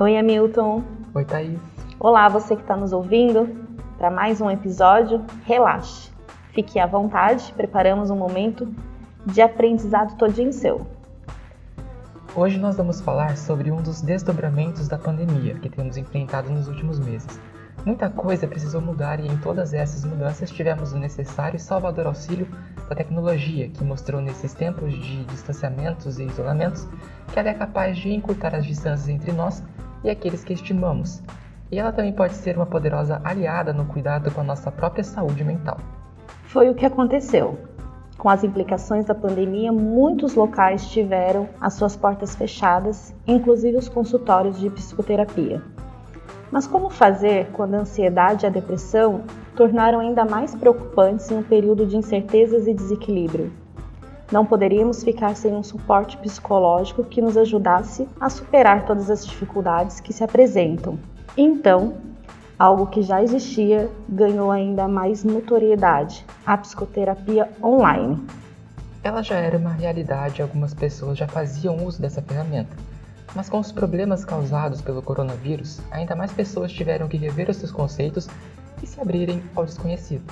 Oi, Hamilton. Oi, Thaís. Olá, você que está nos ouvindo para mais um episódio. Relaxe, fique à vontade, preparamos um momento de aprendizado todinho seu. Hoje nós vamos falar sobre um dos desdobramentos da pandemia que temos enfrentado nos últimos meses. Muita coisa precisou mudar e em todas essas mudanças tivemos o necessário e salvador auxílio da tecnologia, que mostrou nesses tempos de distanciamentos e isolamentos que ela é capaz de encurtar as distâncias entre nós e aqueles que estimamos. E ela também pode ser uma poderosa aliada no cuidado com a nossa própria saúde mental. Foi o que aconteceu. Com as implicações da pandemia, muitos locais tiveram as suas portas fechadas, inclusive os consultórios de psicoterapia. Mas como fazer quando a ansiedade e a depressão tornaram ainda mais preocupantes em um período de incertezas e desequilíbrio? Não poderíamos ficar sem um suporte psicológico que nos ajudasse a superar todas as dificuldades que se apresentam. Então, algo que já existia ganhou ainda mais notoriedade: a psicoterapia online. Ela já era uma realidade e algumas pessoas já faziam uso dessa ferramenta. Mas com os problemas causados pelo coronavírus, ainda mais pessoas tiveram que rever os seus conceitos e se abrirem ao desconhecido.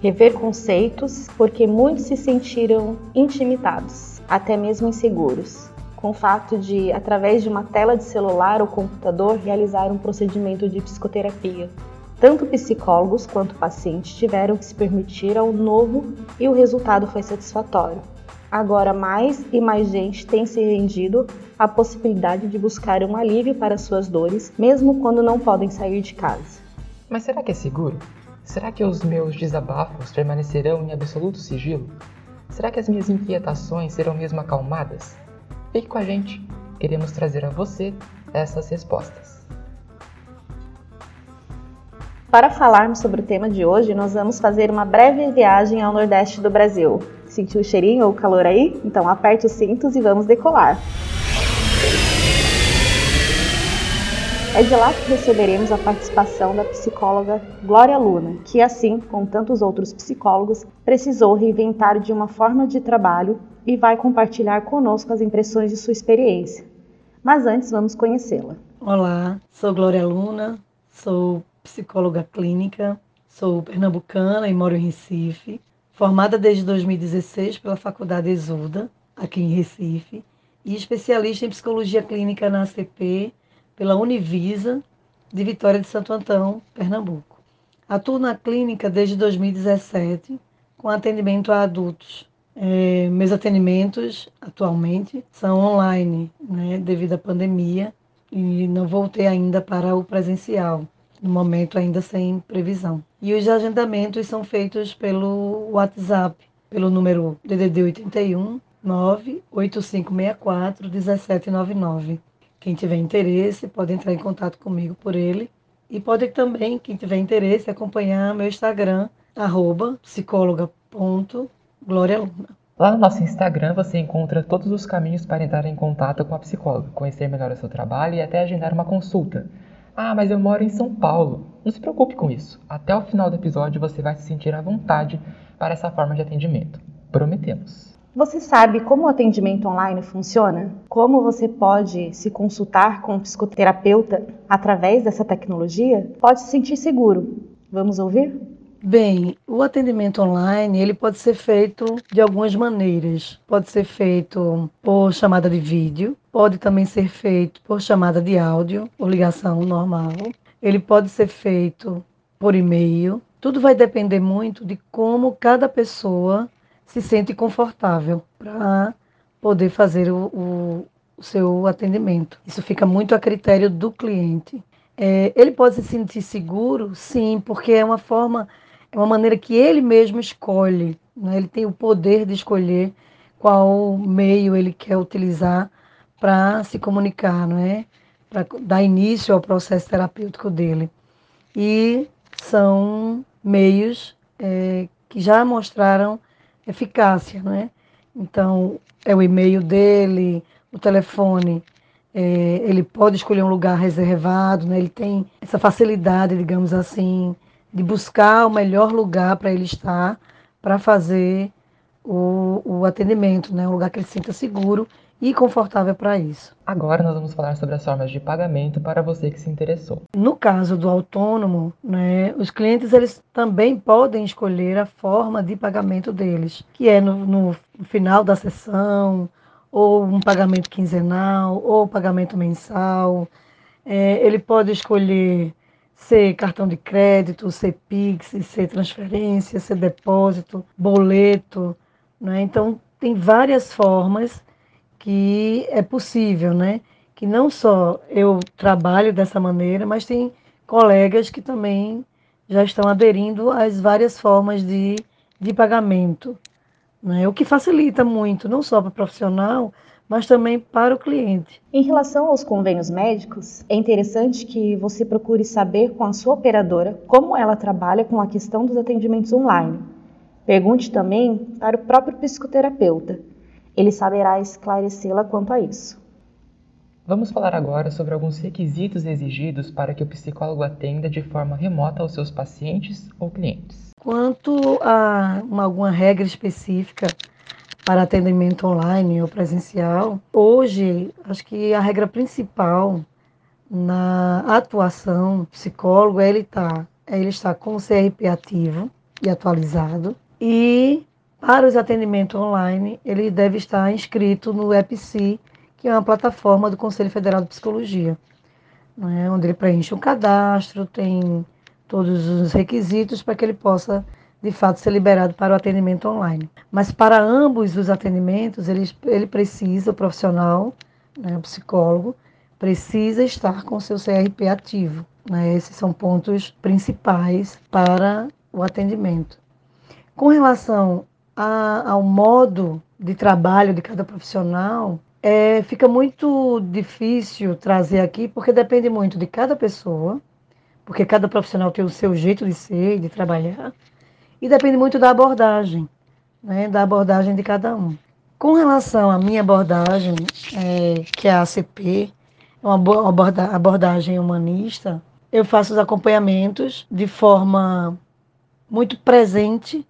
Rever conceitos porque muitos se sentiram intimidados, até mesmo inseguros, com o fato de, através de uma tela de celular ou computador, realizar um procedimento de psicoterapia. Tanto psicólogos quanto pacientes tiveram que se permitir ao novo e o resultado foi satisfatório. Agora, mais e mais gente tem se rendido à possibilidade de buscar um alívio para suas dores, mesmo quando não podem sair de casa. Mas será que é seguro? Será que os meus desabafos permanecerão em absoluto sigilo? Será que as minhas inquietações serão mesmo acalmadas? Fique com a gente, queremos trazer a você essas respostas. Para falarmos sobre o tema de hoje, nós vamos fazer uma breve viagem ao Nordeste do Brasil. Sentiu o cheirinho ou o calor aí? Então aperte os cintos e vamos decolar! É de lá que receberemos a participação da psicóloga Glória Luna, que, assim como tantos outros psicólogos, precisou reinventar de uma forma de trabalho e vai compartilhar conosco as impressões de sua experiência. Mas antes, vamos conhecê-la. Olá, sou Glória Luna, sou psicóloga clínica, sou pernambucana e moro em Recife, formada desde 2016 pela Faculdade Exuda, aqui em Recife, e especialista em psicologia clínica na ACP pela Univisa de Vitória de Santo Antão, Pernambuco. Atuo na clínica desde 2017 com atendimento a adultos. É, meus atendimentos atualmente são online, né, devido à pandemia, e não voltei ainda para o presencial, no momento ainda sem previsão. E os agendamentos são feitos pelo WhatsApp, pelo número DDD 81 98564 1799. Quem tiver interesse pode entrar em contato comigo por ele. E pode também, quem tiver interesse, acompanhar meu Instagram, arroba psicóloga.glorialuna. Lá no nosso Instagram você encontra todos os caminhos para entrar em contato com a psicóloga, conhecer melhor o seu trabalho e até agendar uma consulta. Ah, mas eu moro em São Paulo. Não se preocupe com isso. Até o final do episódio você vai se sentir à vontade para essa forma de atendimento. Prometemos. Você sabe como o atendimento online funciona? Como você pode se consultar com um psicoterapeuta através dessa tecnologia? Pode se sentir seguro. Vamos ouvir? Bem, o atendimento online ele pode ser feito de algumas maneiras. Pode ser feito por chamada de vídeo, pode também ser feito por chamada de áudio ligação normal. Ele pode ser feito por e-mail. Tudo vai depender muito de como cada pessoa se sente confortável para poder fazer o, o, seu atendimento. Isso fica muito a critério do cliente. É, ele pode se sentir seguro, sim, porque é uma forma, é uma maneira que ele mesmo escolhe. Né? Ele tem o poder de escolher qual meio ele quer utilizar para se comunicar, não é? Para dar início ao processo terapêutico dele. E são meios é, que já mostraram eficácia, né? Então, é o e-mail dele, o telefone, é, ele pode escolher um lugar reservado, né? Ele tem essa facilidade, digamos assim, de buscar o melhor lugar para ele estar, para fazer o, o atendimento, né? um lugar que ele sinta seguro e confortável para isso. Agora nós vamos falar sobre as formas de pagamento para você que se interessou. No caso do autônomo, né, os clientes eles também podem escolher a forma de pagamento deles, que é no, no final da sessão, ou um pagamento quinzenal, ou pagamento mensal. É, ele pode escolher ser cartão de crédito, ser Pix, ser transferência, ser depósito, boleto. Né? Então, tem várias formas que é possível, né? Que não só eu trabalho dessa maneira, mas tem colegas que também já estão aderindo às várias formas de, de pagamento, né? o que facilita muito, não só para o profissional, mas também para o cliente. Em relação aos convênios médicos, é interessante que você procure saber com a sua operadora como ela trabalha com a questão dos atendimentos online. Pergunte também para o próprio psicoterapeuta ele saberá esclarecê-la quanto a isso. Vamos falar agora sobre alguns requisitos exigidos para que o psicólogo atenda de forma remota aos seus pacientes ou clientes. Quanto a uma, alguma regra específica para atendimento online ou presencial, hoje acho que a regra principal na atuação psicólogo é ele estar, tá, é ele estar com o CRP ativo e atualizado e para os atendimentos online, ele deve estar inscrito no EPC, que é uma plataforma do Conselho Federal de Psicologia, né, onde ele preenche um cadastro, tem todos os requisitos para que ele possa, de fato, ser liberado para o atendimento online. Mas para ambos os atendimentos, ele, ele precisa, o profissional, né, o psicólogo, precisa estar com seu CRP ativo. Né? Esses são pontos principais para o atendimento. Com relação a, ao modo de trabalho de cada profissional, é, fica muito difícil trazer aqui, porque depende muito de cada pessoa, porque cada profissional tem o seu jeito de ser, de trabalhar, e depende muito da abordagem, né, da abordagem de cada um. Com relação à minha abordagem, é, que é a ACP, é uma abordagem humanista, eu faço os acompanhamentos de forma muito presente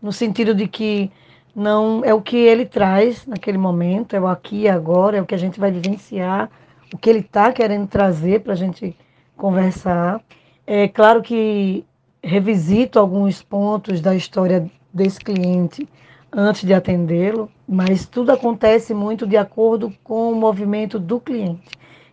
no sentido de que não é o que ele traz naquele momento, é o aqui e agora, é o que a gente vai vivenciar, o que ele está querendo trazer para a gente conversar. É claro que revisito alguns pontos da história desse cliente antes de atendê-lo, mas tudo acontece muito de acordo com o movimento do cliente.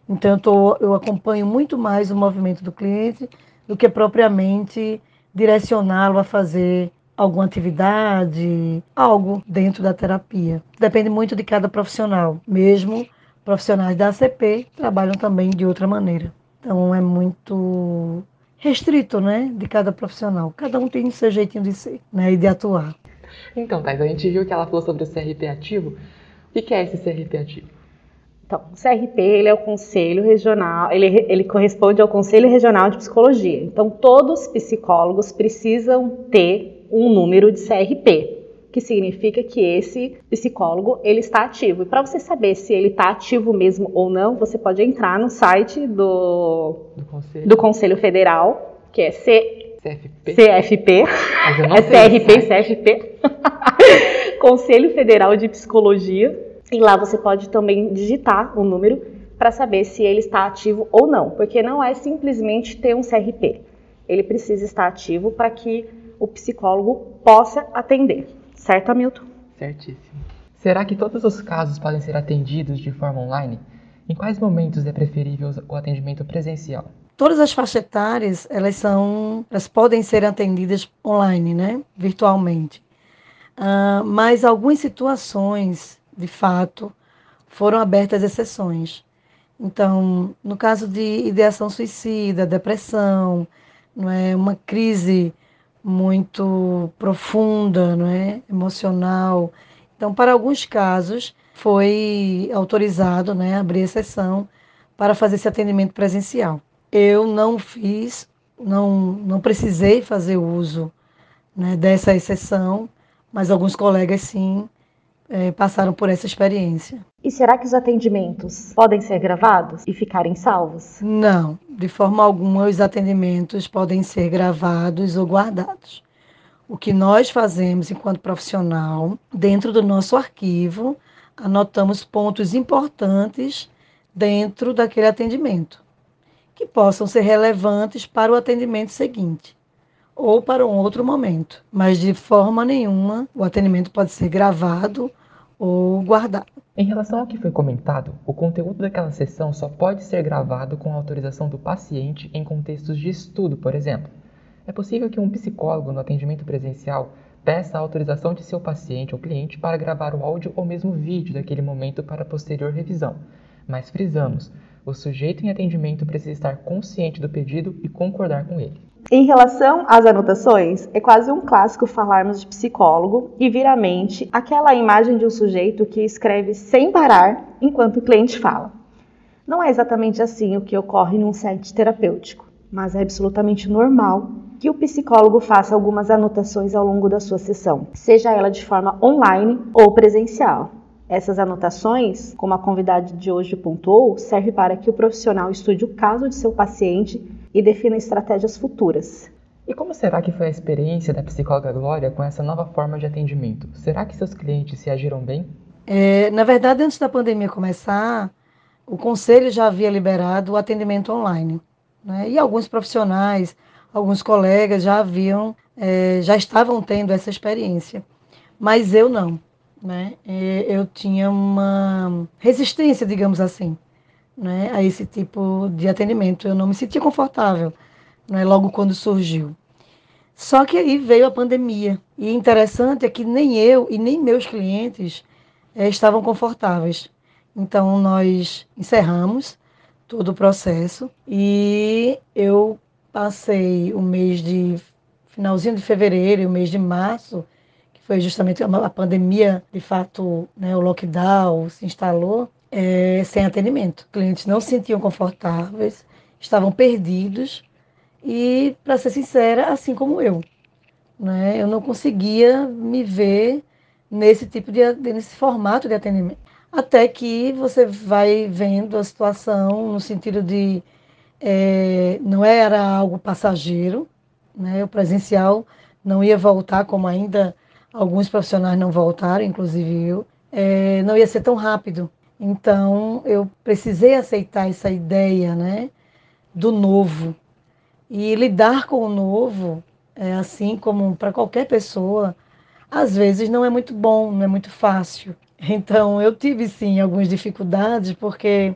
Então, eu, tô, eu acompanho muito mais o movimento do cliente do que propriamente direcioná-lo a fazer alguma atividade, algo dentro da terapia. Depende muito de cada profissional. Mesmo profissionais da ACP trabalham também de outra maneira. Então é muito restrito, né, de cada profissional. Cada um tem seu jeitinho de ser, né, e de atuar. Então, Thais, a gente viu que ela falou sobre o CRP ativo. O que é esse CRP ativo? Então, o CRP ele é o Conselho Regional, ele, ele corresponde ao Conselho Regional de Psicologia. Então, todos os psicólogos precisam ter um número de CRP, que significa que esse psicólogo ele está ativo. E para você saber se ele está ativo mesmo ou não, você pode entrar no site do, do, Conselho. do Conselho Federal, que é C, CFP. CFP. é CRP CFP. Conselho Federal de Psicologia. E lá você pode também digitar o um número para saber se ele está ativo ou não, porque não é simplesmente ter um CRP. Ele precisa estar ativo para que o psicólogo possa atender. Certo, Hamilton? Certíssimo. Será que todos os casos podem ser atendidos de forma online? Em quais momentos é preferível o atendimento presencial? Todas as faixas etárias, elas são, elas podem ser atendidas online, né, virtualmente. Uh, mas algumas situações, de fato, foram abertas exceções. Então, no caso de ideação suicida, depressão, não é uma crise muito profunda, não é? emocional. Então, para alguns casos, foi autorizado né, abrir exceção para fazer esse atendimento presencial. Eu não fiz, não, não precisei fazer uso né, dessa exceção, mas alguns colegas sim é, passaram por essa experiência. E será que os atendimentos podem ser gravados e ficarem salvos? Não, de forma alguma os atendimentos podem ser gravados ou guardados. o que nós fazemos enquanto profissional, dentro do nosso arquivo, anotamos pontos importantes dentro daquele atendimento, que possam ser relevantes para o atendimento seguinte ou para um outro momento, mas de forma nenhuma o atendimento pode ser gravado ou guardado. Em relação ao que foi comentado, o conteúdo daquela sessão só pode ser gravado com autorização do paciente em contextos de estudo, por exemplo. É possível que um psicólogo no atendimento presencial peça a autorização de seu paciente ou cliente para gravar o áudio ou mesmo vídeo daquele momento para posterior revisão. Mas frisamos, o sujeito em atendimento precisa estar consciente do pedido e concordar com ele. Em relação às anotações, é quase um clássico falarmos de psicólogo e vir à mente aquela imagem de um sujeito que escreve sem parar enquanto o cliente fala. Não é exatamente assim o que ocorre num set terapêutico, mas é absolutamente normal que o psicólogo faça algumas anotações ao longo da sua sessão, seja ela de forma online ou presencial. Essas anotações, como a convidada de hoje pontuou, serve para que o profissional estude o caso de seu paciente e defina estratégias futuras. E como será que foi a experiência da psicóloga Glória com essa nova forma de atendimento? Será que seus clientes se agiram bem? É, na verdade, antes da pandemia começar, o conselho já havia liberado o atendimento online. Né? E alguns profissionais, alguns colegas já haviam, é, já estavam tendo essa experiência. Mas eu não. Né? Eu tinha uma resistência, digamos assim né, a esse tipo de atendimento. Eu não me sentia confortável né, logo quando surgiu. Só que aí veio a pandemia. E interessante é que nem eu e nem meus clientes é, estavam confortáveis. Então nós encerramos todo o processo e eu passei o mês de finalzinho de fevereiro e o mês de março, que foi justamente a pandemia, de fato, né, o lockdown se instalou, é, sem atendimento. Clientes não se sentiam confortáveis, estavam perdidos e, para ser sincera, assim como eu. Né? Eu não conseguia me ver nesse tipo de nesse formato de atendimento. Até que você vai vendo a situação no sentido de é, não era algo passageiro, né? o presencial não ia voltar, como ainda alguns profissionais não voltaram, inclusive eu, é, não ia ser tão rápido. Então, eu precisei aceitar essa ideia, né, do novo. E lidar com o novo, é, assim como para qualquer pessoa, às vezes não é muito bom, não é muito fácil. Então, eu tive sim algumas dificuldades, porque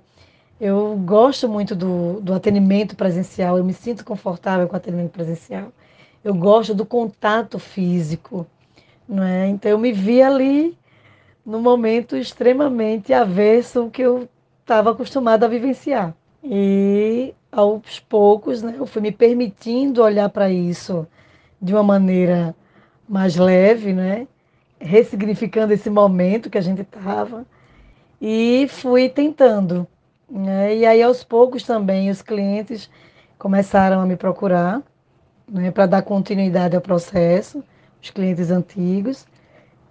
eu gosto muito do, do atendimento presencial, eu me sinto confortável com o atendimento presencial. Eu gosto do contato físico, não é? Então, eu me vi ali num momento extremamente averso ao que eu estava acostumada a vivenciar. E aos poucos, né, eu fui me permitindo olhar para isso de uma maneira mais leve, né, ressignificando esse momento que a gente estava e fui tentando. Né, e aí aos poucos também os clientes começaram a me procurar né, para dar continuidade ao processo, os clientes antigos.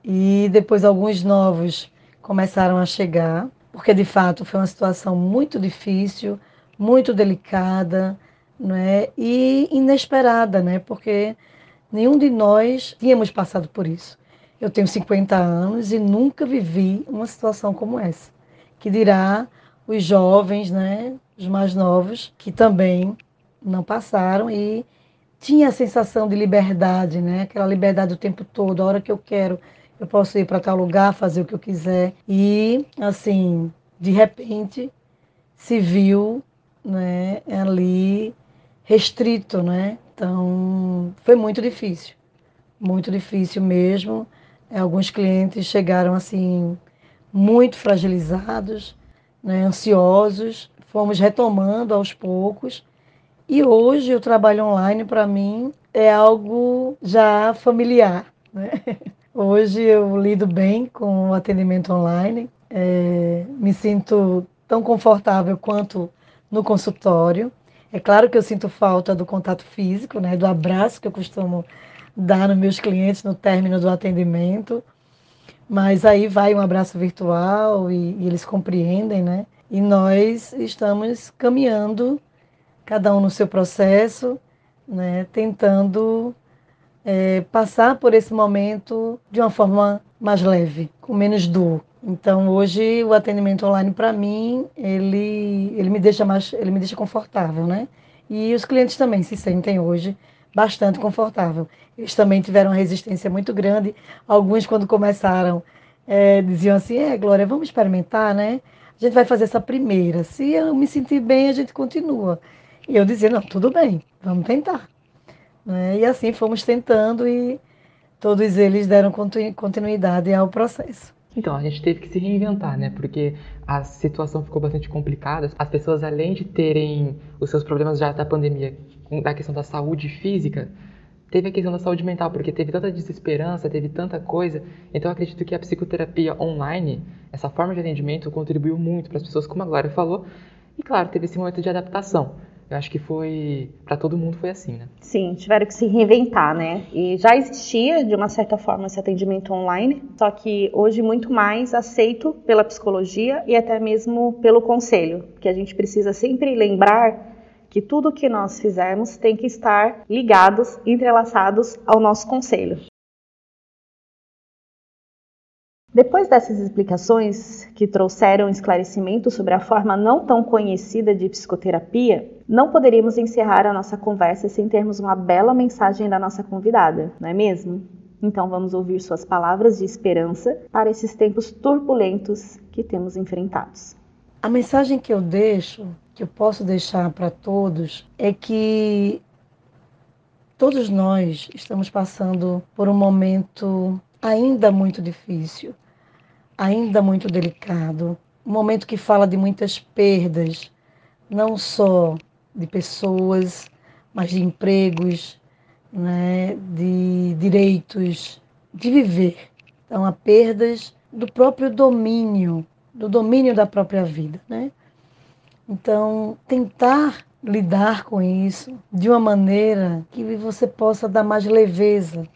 E depois alguns novos começaram a chegar, porque de fato foi uma situação muito difícil, muito delicada, né? E inesperada, né? Porque nenhum de nós tínhamos passado por isso. Eu tenho 50 anos e nunca vivi uma situação como essa. Que dirá os jovens, né, os mais novos, que também não passaram e tinha a sensação de liberdade, né? Aquela liberdade o tempo todo, a hora que eu quero, eu posso ir para tal lugar, fazer o que eu quiser. E, assim, de repente, se viu né, ali restrito, né? Então, foi muito difícil, muito difícil mesmo. Alguns clientes chegaram, assim, muito fragilizados, né, ansiosos. Fomos retomando aos poucos. E hoje o trabalho online, para mim, é algo já familiar, né? Hoje eu lido bem com o atendimento online, é, me sinto tão confortável quanto no consultório. É claro que eu sinto falta do contato físico, né, do abraço que eu costumo dar nos meus clientes no término do atendimento, mas aí vai um abraço virtual e, e eles compreendem, né? E nós estamos caminhando, cada um no seu processo, né, tentando é, passar por esse momento de uma forma mais leve, com menos dor. Então hoje o atendimento online para mim ele ele me deixa mais ele me deixa confortável, né? E os clientes também se sentem hoje bastante confortável. Eles também tiveram uma resistência muito grande. Alguns quando começaram é, diziam assim, é Glória, vamos experimentar, né? A gente vai fazer essa primeira. Se eu me sentir bem, a gente continua. E eu dizia, não, tudo bem, vamos tentar. Né? E assim fomos tentando e todos eles deram continuidade ao processo. Então, a gente teve que se reinventar, né? Porque a situação ficou bastante complicada. As pessoas, além de terem os seus problemas já da pandemia, da questão da saúde física, teve a questão da saúde mental, porque teve tanta desesperança, teve tanta coisa. Então, acredito que a psicoterapia online, essa forma de atendimento, contribuiu muito para as pessoas, como a Glória falou. E, claro, teve esse momento de adaptação eu acho que foi para todo mundo foi assim, né? Sim, tiveram que se reinventar, né? E já existia de uma certa forma esse atendimento online, só que hoje muito mais aceito pela psicologia e até mesmo pelo conselho, que a gente precisa sempre lembrar que tudo que nós fizermos tem que estar ligados, entrelaçados ao nosso conselho. Depois dessas explicações que trouxeram esclarecimento sobre a forma não tão conhecida de psicoterapia, não poderíamos encerrar a nossa conversa sem termos uma bela mensagem da nossa convidada, não é mesmo? Então vamos ouvir suas palavras de esperança para esses tempos turbulentos que temos enfrentados. A mensagem que eu deixo, que eu posso deixar para todos, é que todos nós estamos passando por um momento ainda muito difícil ainda muito delicado, um momento que fala de muitas perdas, não só de pessoas, mas de empregos, né, de direitos, de viver. Então, há perdas do próprio domínio, do domínio da própria vida. Né? Então, tentar lidar com isso de uma maneira que você possa dar mais leveza.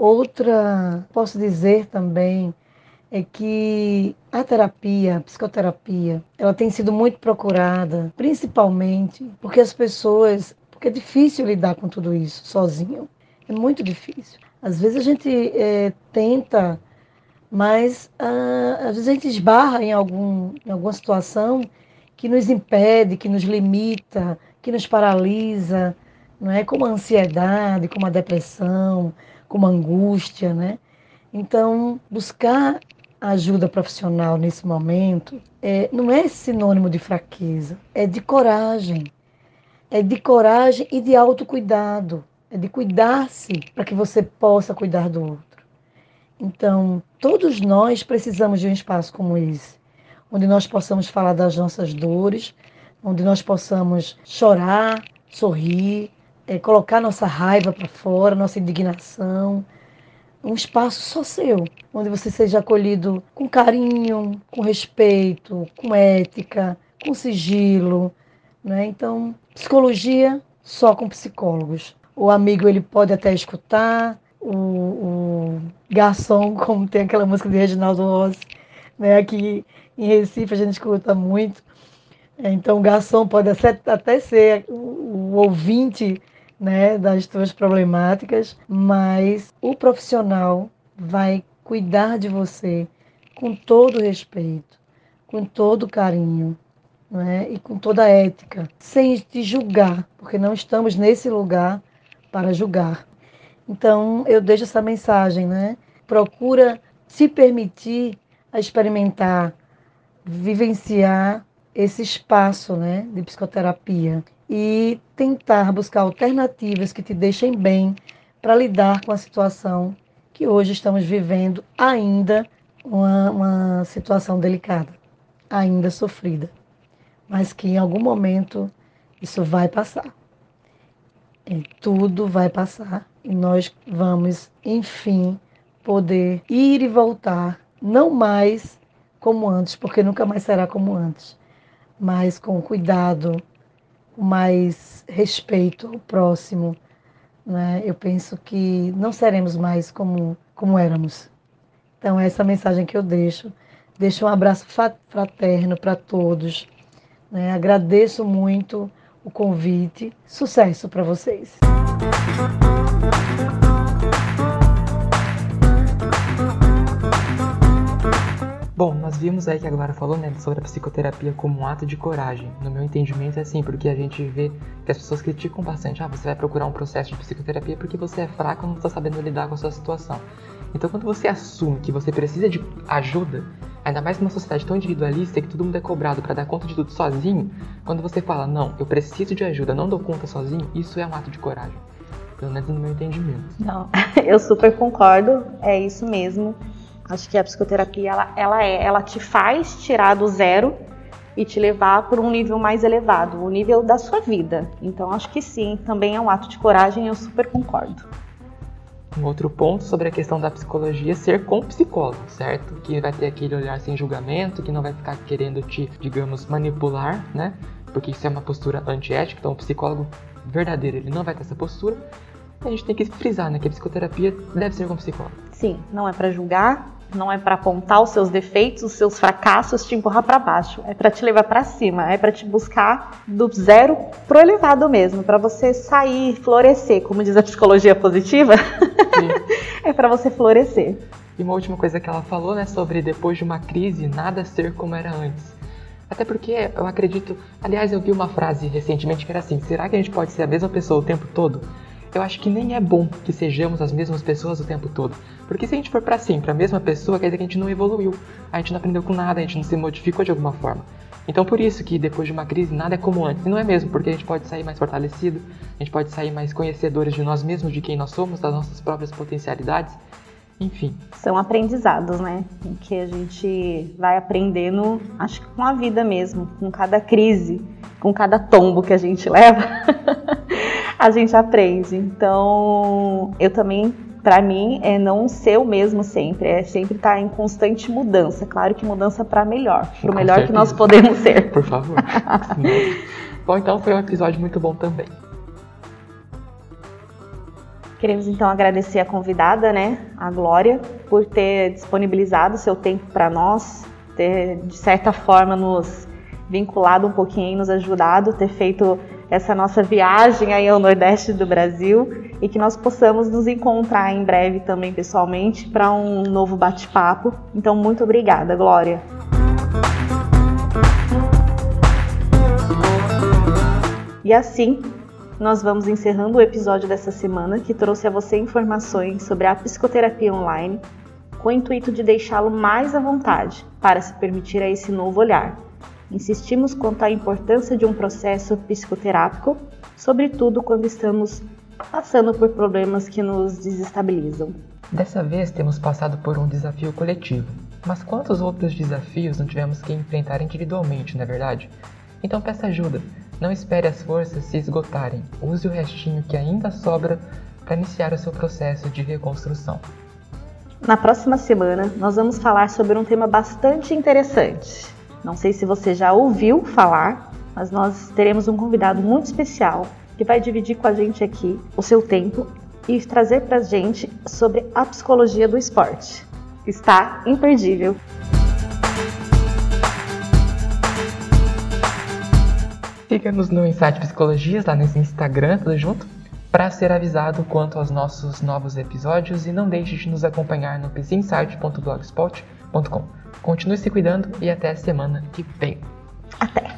Outra, posso dizer também, é que a terapia, a psicoterapia, ela tem sido muito procurada, principalmente porque as pessoas, porque é difícil lidar com tudo isso sozinho, é muito difícil. Às vezes a gente é, tenta, mas ah, às vezes a gente esbarra em, algum, em alguma situação que nos impede, que nos limita, que nos paralisa, não é? Como a ansiedade, como a depressão, como a angústia, né? Então, buscar ajuda profissional nesse momento é, não é sinônimo de fraqueza, é de coragem. É de coragem e de autocuidado. É de cuidar-se para que você possa cuidar do outro. Então, todos nós precisamos de um espaço como esse, onde nós possamos falar das nossas dores, onde nós possamos chorar, sorrir, é, colocar nossa raiva para fora, nossa indignação, um espaço só seu, onde você seja acolhido com carinho, com respeito, com ética, com sigilo, né? Então, psicologia só com psicólogos. O amigo ele pode até escutar, o, o garçom, como tem aquela música de Reginaldo Rossi, né? Aqui em Recife a gente escuta muito. Então, o garçom pode até ser o ouvinte né, das tuas problemáticas, mas o profissional vai cuidar de você com todo respeito, com todo carinho, né, e com toda ética, sem te julgar, porque não estamos nesse lugar para julgar. Então, eu deixo essa mensagem, né? Procura se permitir a experimentar, vivenciar esse espaço, né, de psicoterapia e tentar buscar alternativas que te deixem bem para lidar com a situação que hoje estamos vivendo, ainda uma, uma situação delicada, ainda sofrida, mas que em algum momento isso vai passar. E tudo vai passar e nós vamos, enfim, poder ir e voltar, não mais como antes, porque nunca mais será como antes, mas com cuidado, mais respeito ao próximo, né? eu penso que não seremos mais como, como éramos. Então, essa é a mensagem que eu deixo. Deixo um abraço fraterno para todos. Né? Agradeço muito o convite. Sucesso para vocês. Bom, nós vimos aí que a Glória falou né, sobre a psicoterapia como um ato de coragem. No meu entendimento é assim, porque a gente vê que as pessoas criticam bastante. Ah, você vai procurar um processo de psicoterapia porque você é fraco e não está sabendo lidar com a sua situação. Então, quando você assume que você precisa de ajuda, ainda mais numa sociedade tão individualista que todo mundo é cobrado para dar conta de tudo sozinho, quando você fala, não, eu preciso de ajuda, não dou conta sozinho, isso é um ato de coragem. Pelo menos no meu entendimento. Não, eu super concordo, é isso mesmo. Acho que a psicoterapia, ela, ela, é, ela te faz tirar do zero e te levar para um nível mais elevado, o nível da sua vida. Então, acho que sim, também é um ato de coragem, eu super concordo. Um outro ponto sobre a questão da psicologia ser com psicólogo, certo? Que vai ter aquele olhar sem julgamento, que não vai ficar querendo te, digamos, manipular, né? Porque isso é uma postura antiética, então o psicólogo verdadeiro, ele não vai ter essa postura. A gente tem que frisar, né, que a psicoterapia deve ser com psicólogo. Sim, não é para julgar, não é para apontar os seus defeitos, os seus fracassos, te empurrar para baixo. É para te levar para cima, é para te buscar do zero pro elevado mesmo, para você sair, florescer, como diz a psicologia positiva. é para você florescer. E uma última coisa que ela falou, né, sobre depois de uma crise, nada ser como era antes. Até porque eu acredito, aliás, eu vi uma frase recentemente que era assim: será que a gente pode ser a mesma pessoa o tempo todo? Eu acho que nem é bom que sejamos as mesmas pessoas o tempo todo. Porque se a gente for para sempre a mesma pessoa, quer dizer que a gente não evoluiu, a gente não aprendeu com nada, a gente não se modificou de alguma forma. Então por isso que depois de uma crise nada é como antes. E não é mesmo, porque a gente pode sair mais fortalecido, a gente pode sair mais conhecedores de nós mesmos, de quem nós somos, das nossas próprias potencialidades. Enfim. São aprendizados, né? Que a gente vai aprendendo, acho que com a vida mesmo, com cada crise, com cada tombo que a gente leva. a gente aprende. Então, eu também, para mim, é não ser o mesmo sempre, é sempre estar em constante mudança. Claro que mudança para melhor, para o melhor certeza. que nós podemos ser. Por favor. bom, então foi um episódio muito bom também. Queremos então agradecer a convidada, né, a Glória, por ter disponibilizado seu tempo para nós, ter de certa forma nos vinculado um pouquinho, nos ajudado, ter feito essa nossa viagem aí ao Nordeste do Brasil e que nós possamos nos encontrar em breve também pessoalmente para um novo bate-papo. Então, muito obrigada, Glória. E assim, nós vamos encerrando o episódio dessa semana que trouxe a você informações sobre a psicoterapia online com o intuito de deixá-lo mais à vontade para se permitir a esse novo olhar Insistimos quanto à importância de um processo psicoterápico, sobretudo quando estamos passando por problemas que nos desestabilizam. Dessa vez temos passado por um desafio coletivo, mas quantos outros desafios não tivemos que enfrentar individualmente, não é verdade? Então peça ajuda, não espere as forças se esgotarem, use o restinho que ainda sobra para iniciar o seu processo de reconstrução. Na próxima semana, nós vamos falar sobre um tema bastante interessante não sei se você já ouviu falar, mas nós teremos um convidado muito especial que vai dividir com a gente aqui o seu tempo e trazer para a gente sobre a psicologia do esporte. Está imperdível. Siga-nos no Insight Psicologias, lá nesse Instagram, tudo junto, para ser avisado quanto aos nossos novos episódios e não deixe de nos acompanhar no psinsight.blogspot.com. Continue se cuidando e até a semana que vem. Até!